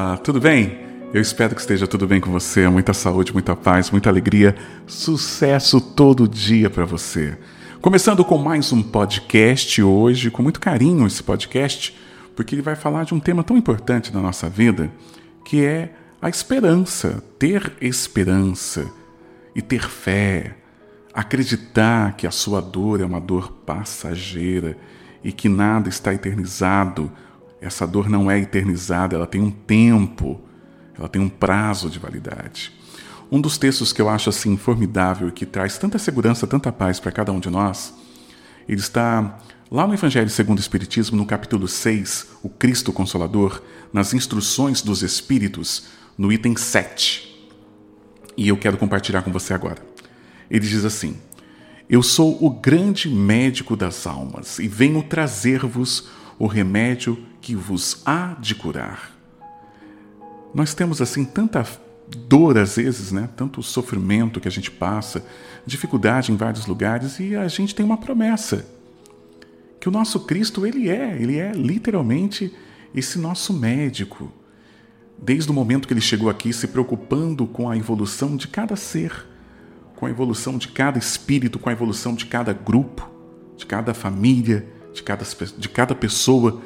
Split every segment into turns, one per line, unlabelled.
Olá, tudo bem? Eu espero que esteja tudo bem com você, muita saúde, muita paz, muita alegria, sucesso todo dia para você. Começando com mais um podcast hoje, com muito carinho esse podcast, porque ele vai falar de um tema tão importante na nossa vida, que é a esperança, ter esperança e ter fé, acreditar que a sua dor é uma dor passageira e que nada está eternizado essa dor não é eternizada, ela tem um tempo, ela tem um prazo de validade. Um dos textos que eu acho assim formidável e que traz tanta segurança, tanta paz para cada um de nós, ele está lá no Evangelho segundo o Espiritismo, no capítulo 6, o Cristo Consolador, nas instruções dos Espíritos, no item 7. E eu quero compartilhar com você agora. Ele diz assim: Eu sou o grande médico das almas e venho trazer-vos o remédio que vos há de curar. Nós temos assim tanta dor às vezes, né? Tanto sofrimento que a gente passa, dificuldade em vários lugares e a gente tem uma promessa que o nosso Cristo ele é, ele é literalmente esse nosso médico. Desde o momento que ele chegou aqui se preocupando com a evolução de cada ser, com a evolução de cada espírito, com a evolução de cada grupo, de cada família, de cada, de cada pessoa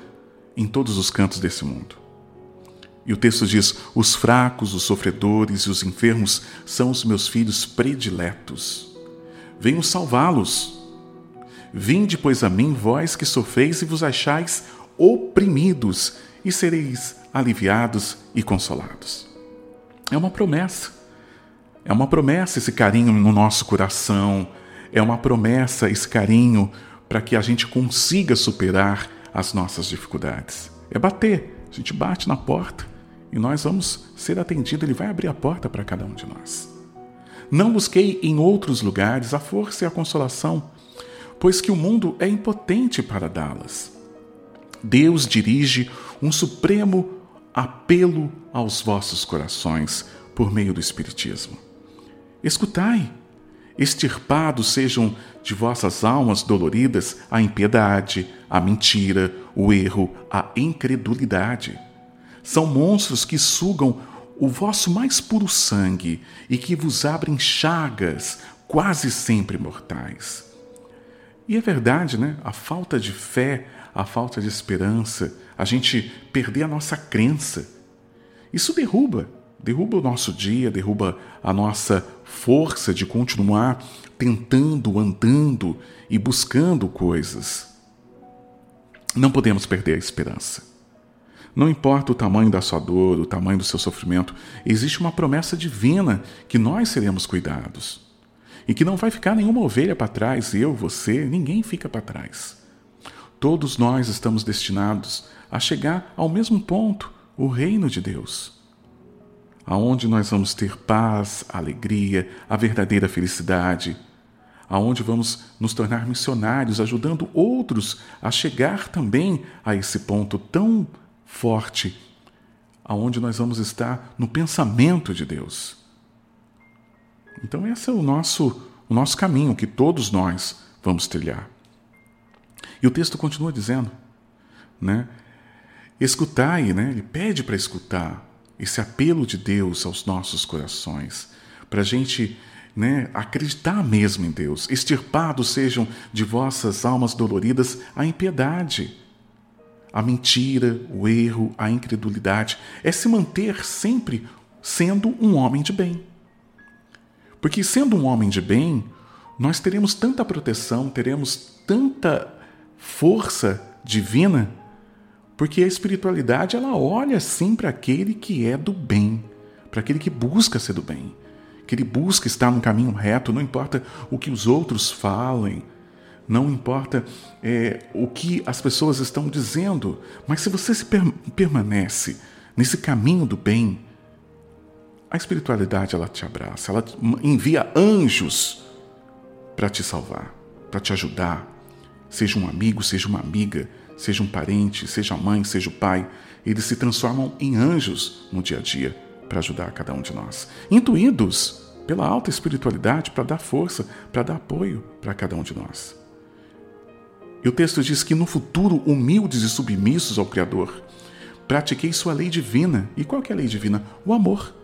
em todos os cantos desse mundo. E o texto diz: Os fracos, os sofredores e os enfermos são os meus filhos prediletos. Venho salvá-los. Vinde, pois, a mim, vós que sofreis e vos achais oprimidos, e sereis aliviados e consolados. É uma promessa. É uma promessa esse carinho no nosso coração. É uma promessa esse carinho para que a gente consiga superar as nossas dificuldades. É bater. A gente bate na porta e nós vamos ser atendidos. Ele vai abrir a porta para cada um de nós. Não busquei em outros lugares a força e a consolação, pois que o mundo é impotente para dá-las. Deus dirige um supremo apelo aos vossos corações por meio do Espiritismo. Escutai, extirpados sejam de vossas almas doloridas a impiedade, a mentira, o erro, a incredulidade. São monstros que sugam o vosso mais puro sangue e que vos abrem chagas quase sempre mortais. E é verdade, né? A falta de fé, a falta de esperança, a gente perder a nossa crença. Isso derruba, derruba o nosso dia, derruba a nossa força de continuar tentando, andando e buscando coisas. Não podemos perder a esperança. Não importa o tamanho da sua dor, o tamanho do seu sofrimento, existe uma promessa divina que nós seremos cuidados. E que não vai ficar nenhuma ovelha para trás, eu, você, ninguém fica para trás. Todos nós estamos destinados a chegar ao mesmo ponto, o reino de Deus aonde nós vamos ter paz, alegria, a verdadeira felicidade, aonde vamos nos tornar missionários, ajudando outros a chegar também a esse ponto tão forte, aonde nós vamos estar no pensamento de Deus. Então esse é o nosso o nosso caminho que todos nós vamos trilhar. E o texto continua dizendo, né? Escutai, né? Ele pede para escutar esse apelo de Deus aos nossos corações, para a gente né, acreditar mesmo em Deus. Extirpados sejam de vossas almas doloridas a impiedade, a mentira, o erro, a incredulidade. É se manter sempre sendo um homem de bem. Porque sendo um homem de bem, nós teremos tanta proteção, teremos tanta força divina porque a espiritualidade ela olha sim para aquele que é do bem, para aquele que busca ser do bem, que ele busca estar no caminho reto, não importa o que os outros falem, não importa é, o que as pessoas estão dizendo, mas se você se per permanece nesse caminho do bem, a espiritualidade ela te abraça, ela envia anjos para te salvar, para te ajudar, seja um amigo, seja uma amiga, seja um parente, seja a mãe, seja o pai, eles se transformam em anjos no dia a dia para ajudar cada um de nós, intuídos pela alta espiritualidade para dar força, para dar apoio para cada um de nós. E o texto diz que no futuro, humildes e submissos ao Criador, pratiquei sua lei divina. E qual é a lei divina? O amor.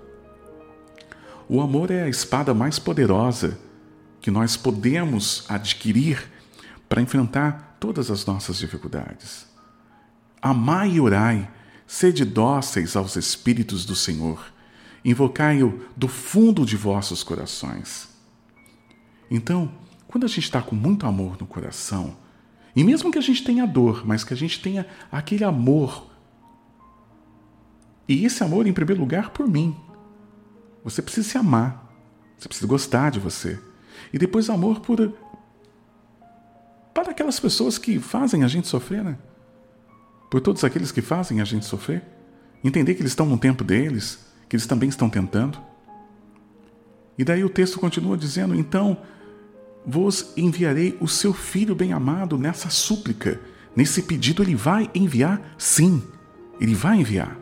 O amor é a espada mais poderosa que nós podemos adquirir para enfrentar todas as nossas dificuldades. Amai e orai, sede dóceis aos Espíritos do Senhor, invocai-o do fundo de vossos corações. Então, quando a gente está com muito amor no coração, e mesmo que a gente tenha dor, mas que a gente tenha aquele amor, e esse amor, em primeiro lugar, por mim. Você precisa se amar, você precisa gostar de você. E depois amor por para aquelas pessoas que fazem a gente sofrer, né? Por todos aqueles que fazem a gente sofrer. Entender que eles estão no tempo deles, que eles também estão tentando. E daí o texto continua dizendo: então vos enviarei o seu filho bem-amado nessa súplica, nesse pedido, ele vai enviar, sim, ele vai enviar,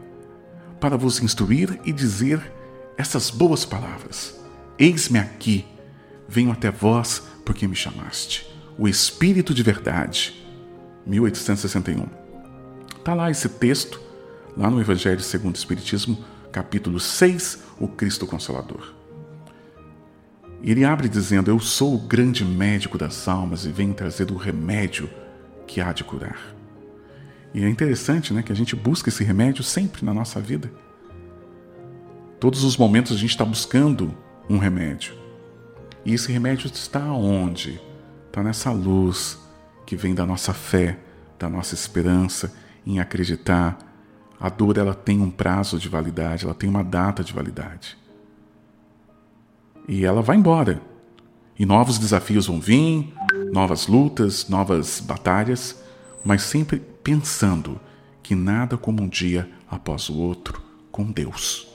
para vos instruir e dizer essas boas palavras: Eis-me aqui, venho até vós porque me chamaste. O Espírito de Verdade, 1861. Está lá esse texto, lá no Evangelho segundo o Espiritismo, capítulo 6, o Cristo Consolador. Ele abre dizendo: Eu sou o grande médico das almas e venho trazer o remédio que há de curar. E é interessante né, que a gente busca esse remédio sempre na nossa vida. Todos os momentos a gente está buscando um remédio. E esse remédio está onde? Está nessa luz que vem da nossa fé, da nossa esperança em acreditar. A dor ela tem um prazo de validade, ela tem uma data de validade e ela vai embora. E novos desafios vão vir, novas lutas, novas batalhas, mas sempre pensando que nada como um dia após o outro com Deus.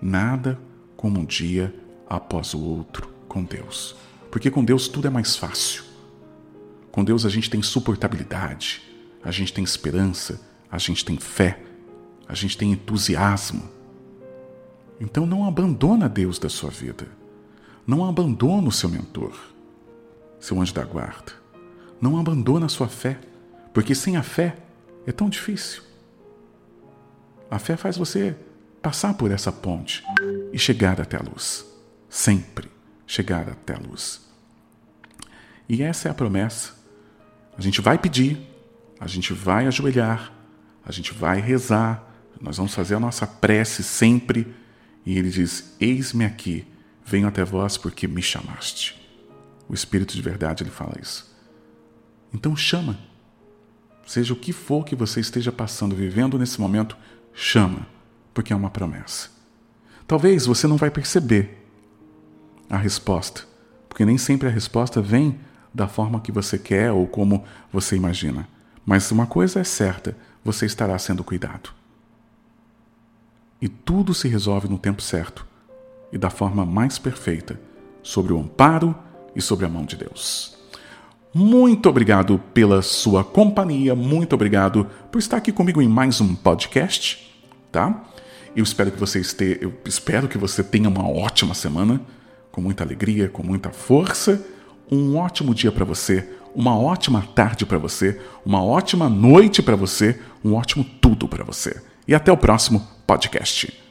Nada como um dia após o outro com Deus. Porque com Deus tudo é mais fácil. Com Deus a gente tem suportabilidade, a gente tem esperança, a gente tem fé, a gente tem entusiasmo então não abandona Deus da sua vida. Não abandona o seu mentor, seu anjo da guarda. Não abandona a sua fé, porque sem a fé é tão difícil. A fé faz você passar por essa ponte e chegar até a luz. Sempre chegar até a luz. E essa é a promessa. A gente vai pedir, a gente vai ajoelhar, a gente vai rezar, nós vamos fazer a nossa prece sempre e ele diz: Eis-me aqui, venho até vós porque me chamaste. O Espírito de verdade ele fala isso. Então chama. Seja o que for que você esteja passando, vivendo nesse momento, chama, porque é uma promessa. Talvez você não vai perceber a resposta, porque nem sempre a resposta vem da forma que você quer ou como você imagina. Mas uma coisa é certa: você estará sendo cuidado. E tudo se resolve no tempo certo e da forma mais perfeita, sobre o amparo e sobre a mão de Deus. Muito obrigado pela sua companhia, muito obrigado por estar aqui comigo em mais um podcast, tá? Eu espero que você esteja, eu espero que você tenha uma ótima semana, com muita alegria, com muita força, um ótimo dia para você, uma ótima tarde para você, uma ótima noite para você, um ótimo tudo para você. E até o próximo podcast.